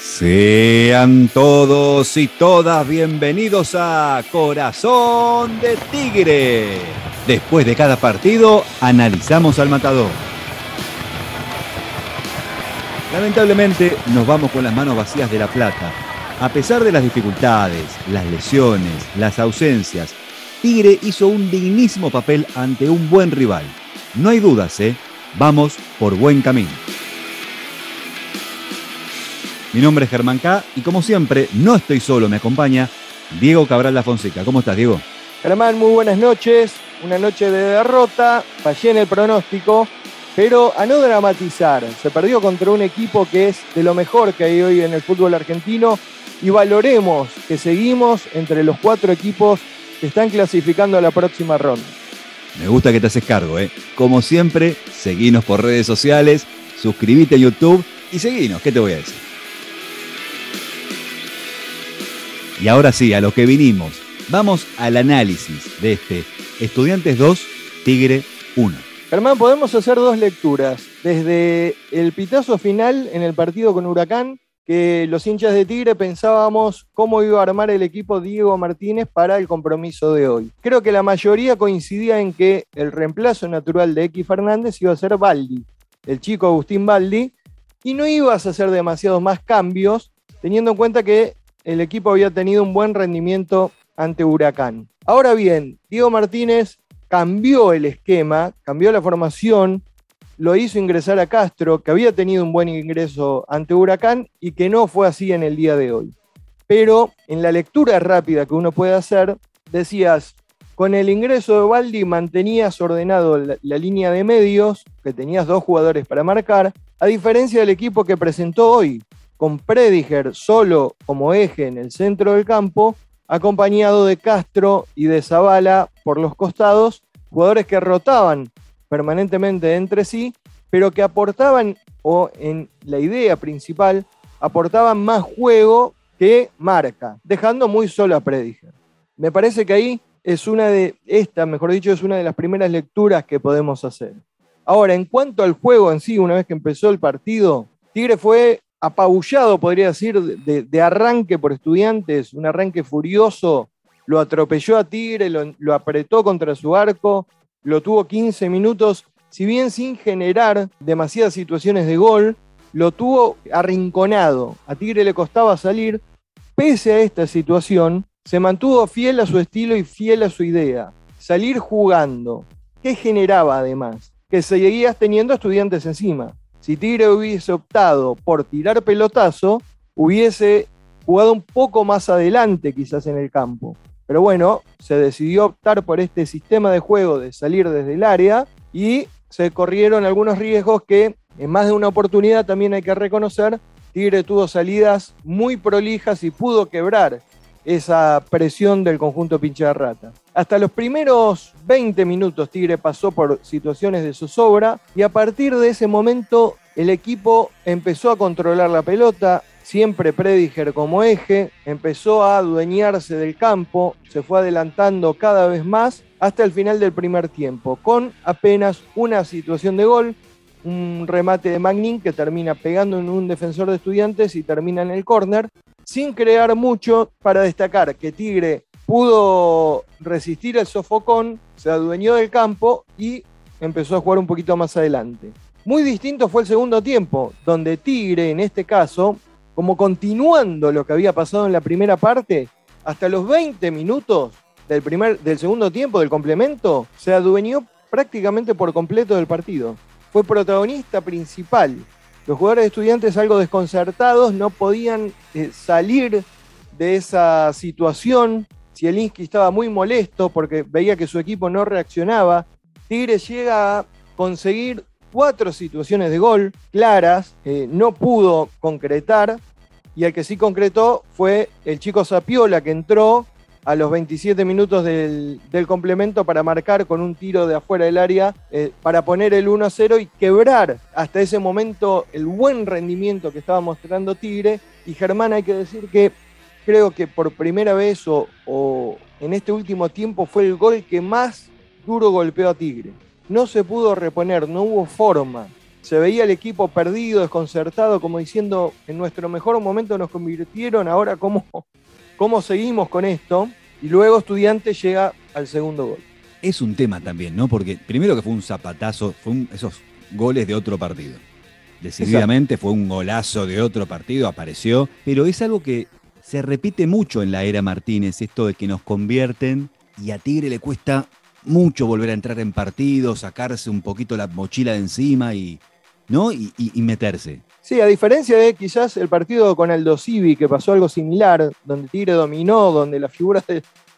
Sean todos y todas bienvenidos a Corazón de Tigre. Después de cada partido, analizamos al matador. Lamentablemente, nos vamos con las manos vacías de la plata. A pesar de las dificultades, las lesiones, las ausencias, Tigre hizo un dignísimo papel ante un buen rival. No hay dudas, ¿eh? Vamos por buen camino. Mi nombre es Germán K y como siempre, no estoy solo, me acompaña Diego Cabral La Fonseca. ¿Cómo estás, Diego? Germán, muy buenas noches. Una noche de derrota, fallé en el pronóstico, pero a no dramatizar. Se perdió contra un equipo que es de lo mejor que hay hoy en el fútbol argentino y valoremos que seguimos entre los cuatro equipos que están clasificando a la próxima ronda. Me gusta que te haces cargo, ¿eh? Como siempre, seguinos por redes sociales, suscríbete a YouTube y seguinos, ¿qué te voy a decir? Y ahora sí, a lo que vinimos. Vamos al análisis de este Estudiantes 2, Tigre 1. Germán, podemos hacer dos lecturas. Desde el pitazo final en el partido con Huracán, que los hinchas de Tigre pensábamos cómo iba a armar el equipo Diego Martínez para el compromiso de hoy. Creo que la mayoría coincidía en que el reemplazo natural de X Fernández iba a ser Baldi, el chico Agustín Baldi, y no ibas a hacer demasiados más cambios, teniendo en cuenta que el equipo había tenido un buen rendimiento ante Huracán. Ahora bien, Diego Martínez cambió el esquema, cambió la formación, lo hizo ingresar a Castro, que había tenido un buen ingreso ante Huracán y que no fue así en el día de hoy. Pero en la lectura rápida que uno puede hacer, decías, con el ingreso de Baldi mantenías ordenado la, la, línea de medios, que tenías dos jugadores para marcar, a diferencia del equipo que presentó hoy, con Prediger solo como eje en el centro del campo, acompañado de Castro y de Zavala por los costados, jugadores que rotaban permanentemente entre sí, pero que aportaban, o en la idea principal, aportaban más juego que marca, dejando muy solo a Prediger. Me parece que ahí es una de, esta, mejor dicho, es una de las primeras lecturas que podemos hacer. Ahora, en cuanto al juego en sí, una vez que empezó el partido, Tigre fue apabullado, podría decir, de, arranque por estudiantes, un arranque furioso, lo atropelló a Tigre, lo, lo, apretó contra su arco, lo tuvo 15 minutos, si bien sin generar demasiadas situaciones de gol, lo tuvo arrinconado, a Tigre le costaba salir, pese a esta situación, se mantuvo fiel a su estilo y fiel a su idea, salir jugando. ¿Qué generaba además? Que seguías teniendo estudiantes encima si Tigre hubiese optado por tirar pelotazo, hubiese jugado un poco más adelante quizás en el campo. Pero bueno, se decidió optar por este sistema de juego de salir desde el área y se corrieron algunos riesgos que en más de una oportunidad también hay que reconocer, Tigre tuvo salidas muy prolijas y pudo quebrar esa presión del conjunto pinche de rata. Hasta los primeros 20 minutos Tigre pasó por situaciones de zozobra y a partir de ese momento el equipo empezó a controlar la pelota, siempre Prediger como eje, empezó a adueñarse del campo, se fue adelantando cada vez más hasta el final del primer tiempo, con apenas una situación de gol, un remate de Magnin que termina pegando en un defensor de estudiantes y termina en el córner, sin crear mucho para destacar que Tigre pudo resistir el sofocón, se adueñó del campo y empezó a jugar un poquito más adelante. Muy distinto fue el segundo tiempo, donde Tigre, en este caso, como continuando lo que había pasado en la primera parte, hasta los 20 minutos del, primer, del segundo tiempo, del complemento, se adueñó prácticamente por completo del partido. Fue protagonista principal. Los jugadores estudiantes algo desconcertados no podían eh, salir de esa situación. Zielinski estaba muy molesto porque veía que su equipo no reaccionaba. Tigre llega a conseguir cuatro situaciones de gol claras, no pudo concretar, y el que sí concretó fue el chico Zapiola que entró a los 27 minutos del, del complemento para marcar con un tiro de afuera del área, eh, para poner el 1-0 y quebrar hasta ese momento el buen rendimiento que estaba mostrando Tigre. Y Germán hay que decir que creo que por primera vez o, o en este último tiempo fue el gol que más duro golpeó a Tigre no se pudo reponer, no hubo forma. se veía el equipo perdido, desconcertado, como diciendo, en nuestro mejor momento nos convirtieron, ahora cómo, cómo seguimos con esto. Y luego estudiante llega al segundo gol. Es un tema también, ¿no? Porque primero que fue un zapatazo, fue esos goles de otro partido. Decididamente fue un golazo de otro partido, apareció, pero es algo que se repite mucho en la era Martínez, esto de que nos convierten y a Tigre le cuesta mucho volver a entrar en partido, sacarse un poquito la mochila de encima y, ¿no? y, meterse. Sí, a diferencia de quizás el partido con Aldo Civi, que pasó algo similar, donde Tigre dominó, donde la figura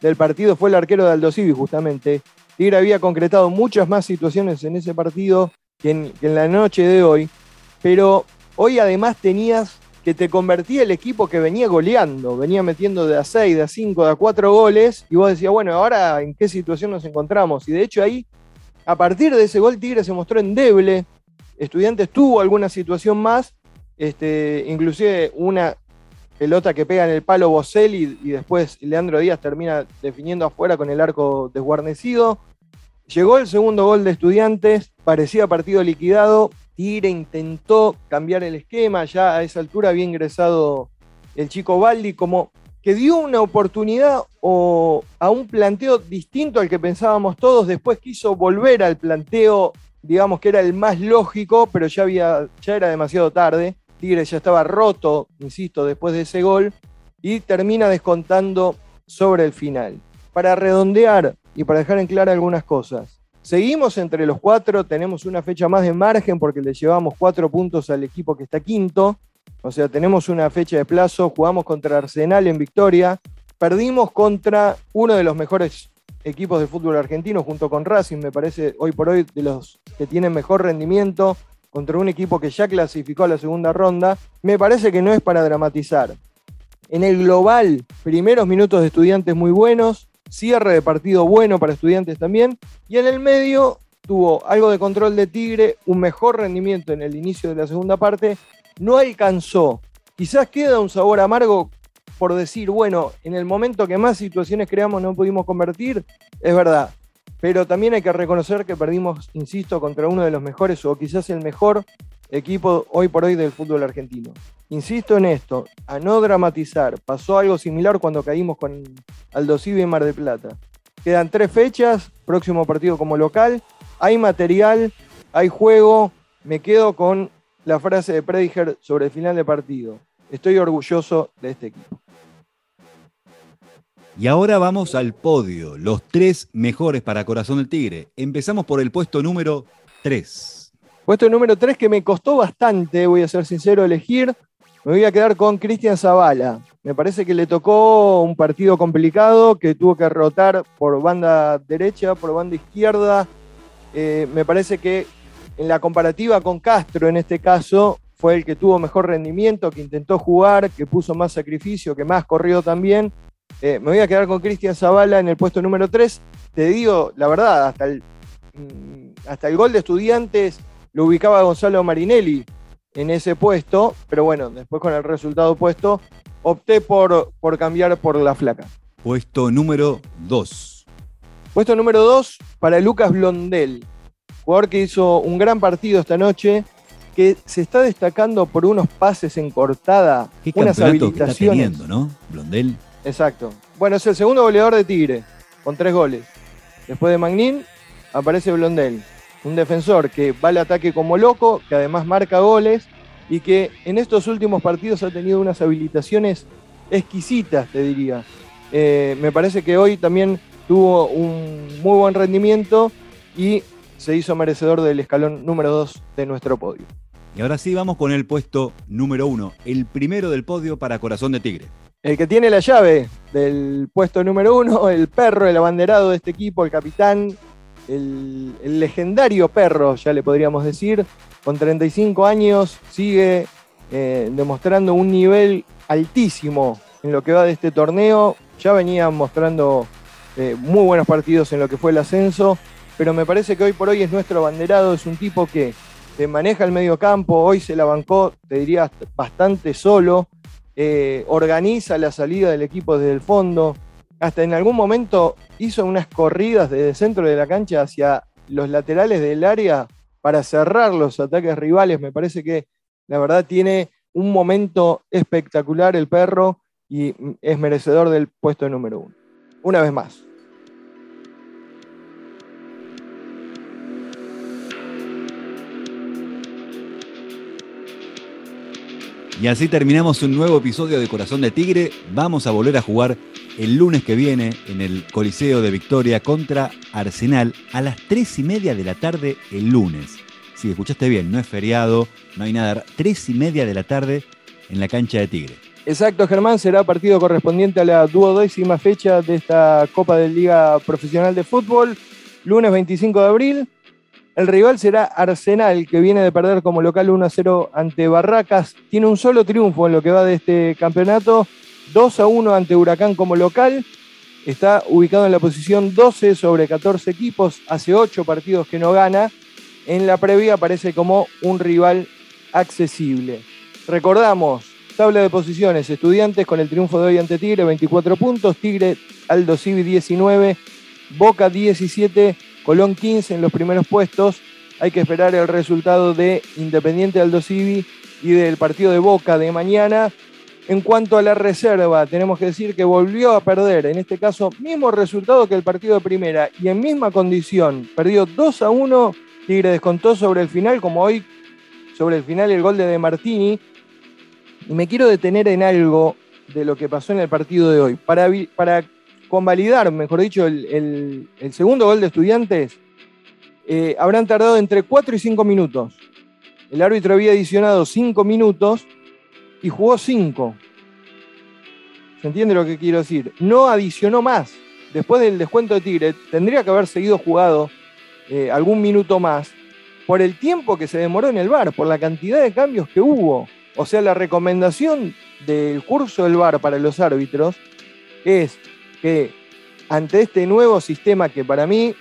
del partido fue el arquero de Aldo Civi, justamente. Tigre había concretado muchas más situaciones en ese partido que en, que en la noche de hoy, pero hoy además tenías que te convertía el equipo que venía goleando, venía metiendo de a 6, de a 5, de a 4 goles, y vos decías, bueno, ahora en qué situación nos encontramos. Y de hecho ahí, a partir de ese gol, Tigre se mostró endeble. Estudiantes tuvo alguna situación más, este, inclusive una pelota que pega en el palo Boselli y, después Leandro Díaz termina definiendo afuera con el arco desguarnecido. Llegó el segundo gol de Estudiantes, parecía partido liquidado, Tigre intentó cambiar el esquema, ya a esa altura había ingresado el chico Baldi, como que dio una oportunidad o a un planteo distinto al que pensábamos todos, después quiso volver al planteo, digamos que era el más lógico, pero ya, había, ya era demasiado tarde. Tigre ya estaba roto, insisto, después de ese gol, y termina descontando sobre el final. Para redondear y para dejar en claro algunas cosas, Seguimos entre los cuatro, tenemos una fecha más de margen porque le llevamos cuatro puntos al equipo que está quinto. O sea, tenemos una fecha de plazo, jugamos contra Arsenal en victoria, perdimos contra uno de los mejores equipos de fútbol argentino junto con Racing, me parece hoy por hoy de los que tienen mejor rendimiento, contra un equipo que ya clasificó a la segunda ronda, me parece que no es para dramatizar. En el global, primeros minutos de estudiantes muy buenos, cierre de partido bueno para estudiantes también, y en el medio tuvo algo de control de Tigre, un mejor rendimiento en el inicio de la segunda parte, no alcanzó. Quizás queda un sabor amargo por decir, bueno, en el momento que más situaciones creamos no pudimos convertir, es verdad. Pero también hay que reconocer que perdimos, insisto, contra uno de los mejores o quizás el mejor equipo hoy por hoy del fútbol argentino. Insisto en esto, a no dramatizar. Pasó algo similar cuando caímos con Aldo Civi en Mar del Plata. Quedan tres fechas, próximo partido como local. Hay material, hay juego. Me quedo con la frase de Prediger sobre el final de partido. Estoy orgulloso de este equipo. Y ahora vamos al podio, los tres mejores para Corazón del Tigre. Empezamos por el puesto número 3. Puesto número 3 que me costó bastante, voy a ser sincero, elegir. Me voy a quedar con Cristian Zavala. Me parece que le tocó un partido complicado, que tuvo que rotar por banda derecha, por banda izquierda. Eh, me parece que en la comparativa con Castro, en este caso, fue el que tuvo mejor rendimiento, que intentó jugar, que puso más sacrificio, que más corrió también. Eh, me voy a quedar con Cristian Zavala en el puesto número 3. Te digo, la verdad, hasta el, mm, hasta el gol de estudiantes lo ubicaba Gonzalo Marinelli en ese puesto, pero bueno, después con el resultado puesto, opté por, por cambiar por la flaca. Puesto número 2. Puesto número 2 para Lucas Blondel, jugador que hizo un gran partido esta noche, que se está destacando por unos pases en cortada, Qué unas habilitaciones. está teniendo, ¿no? Blondel. Exacto. Bueno, es el segundo goleador de Tigre, con tres goles. Después de Magnín, aparece Blondel un defensor que va al ataque como loco, que además marca goles y que en estos últimos partidos ha tenido unas habilitaciones exquisitas, te diría. Eh, me parece que hoy también tuvo un muy buen rendimiento y se hizo merecedor del escalón número 2 de nuestro podio. Y ahora sí vamos con el puesto número 1, el primero del podio para Corazón de Tigre. El que tiene la llave del puesto número 1, el perro, el abanderado de este equipo, el capitán, el, legendario perro, ya le podríamos decir, con 35 años, sigue eh, demostrando un nivel altísimo en lo que va de este torneo. Ya venía mostrando eh, muy buenos partidos en lo que fue el ascenso, pero me parece que hoy por hoy es nuestro abanderado, es un tipo que, maneja el medio campo, hoy se la bancó, te diría, bastante solo, eh, organiza la salida del equipo desde el fondo, hasta en algún momento hizo unas corridas desde el centro de la cancha hacia los laterales del área para cerrar los ataques rivales. Me parece que la verdad tiene un momento espectacular el perro y es merecedor del puesto número uno. Una vez más. Y así terminamos un nuevo episodio de Corazón de Tigre. Vamos a volver a jugar el lunes que viene en el Coliseo de Victoria contra Arsenal a las 3 y media de la tarde el lunes. Si escuchaste bien, no es feriado, no hay nada. 3 y media de la tarde en la cancha de Tigre. Exacto, Germán, será partido correspondiente a la duodécima fecha de esta Copa de Liga Profesional de Fútbol, lunes 25 de abril. El rival será Arsenal, que viene de perder como local 1-0 ante Barracas. Tiene un solo triunfo en lo que va de este campeonato, 2-1 ante Huracán como local. Está ubicado en la posición 12 sobre 14 equipos, hace 8 partidos que no gana. En la previa aparece como un rival accesible. Recordamos, tabla de posiciones, estudiantes con el triunfo de hoy ante Tigre, 24 puntos, Tigre, Aldo Civi 19, Boca 17, Colón 15 en los primeros puestos. Hay que esperar el resultado de Independiente Aldo Civi y del partido de Boca de mañana. En cuanto a la reserva, tenemos que decir que volvió a perder, en este caso, mismo resultado que el partido de primera y en misma condición. Perdió 2 a 1, Tigre descontó sobre el final, como hoy, sobre el final el gol de De Martini. Y me quiero detener en algo de lo que pasó en el partido de hoy. Para, para convalidar, mejor dicho, el, segundo gol de estudiantes, eh, habrán tardado entre 4 y 5 minutos. El árbitro había adicionado 5 minutos y jugó 5. ¿Se entiende lo que quiero decir? No adicionó más. Después del descuento de Tigre, tendría que haber seguido jugado eh, algún minuto más por el tiempo que se demoró en el bar, por la cantidad de cambios que hubo. O sea, la recomendación del curso del bar para los árbitros es que ante este nuevo sistema que para mí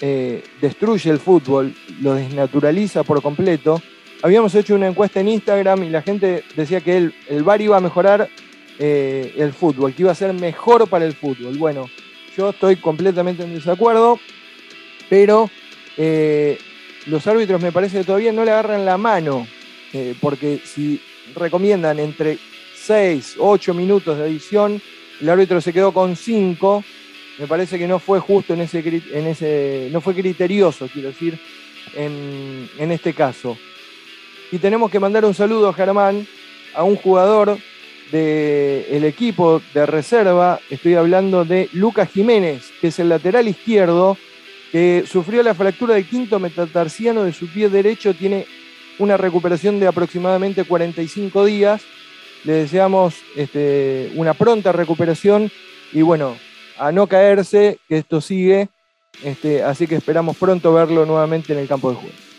eh, destruye el fútbol, lo desnaturaliza por completo, habíamos hecho una encuesta en Instagram y la gente decía que el, el VAR iba a mejorar eh, el fútbol, que iba a ser mejor para el fútbol. Bueno, yo estoy completamente en desacuerdo, pero eh, los árbitros me parece que todavía no le agarran la mano, porque si recomiendan entre 6, 8 minutos de edición, el árbitro se quedó con 5. Me parece que no fue justo en ese, en no fue criterioso, quiero decir, en, este caso. Y tenemos que mandar un saludo Germán, a un jugador del equipo de reserva. Estoy hablando de Lucas Jiménez, que es el lateral izquierdo, que sufrió la fractura del quinto metatarsiano de su pie derecho. Tiene una recuperación de aproximadamente 45 días le deseamos este, una pronta recuperación y bueno, a no caerse, que esto sigue. Este, así que esperamos pronto verlo nuevamente en el campo de juego.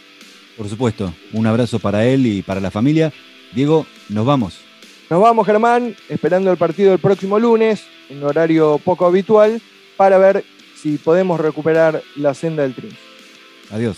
Por supuesto, un abrazo para él y para la familia. Diego, nos vamos. Nos vamos, Germán, esperando el partido el próximo lunes, en horario poco habitual, para ver si podemos recuperar la senda del triunfo. Adiós.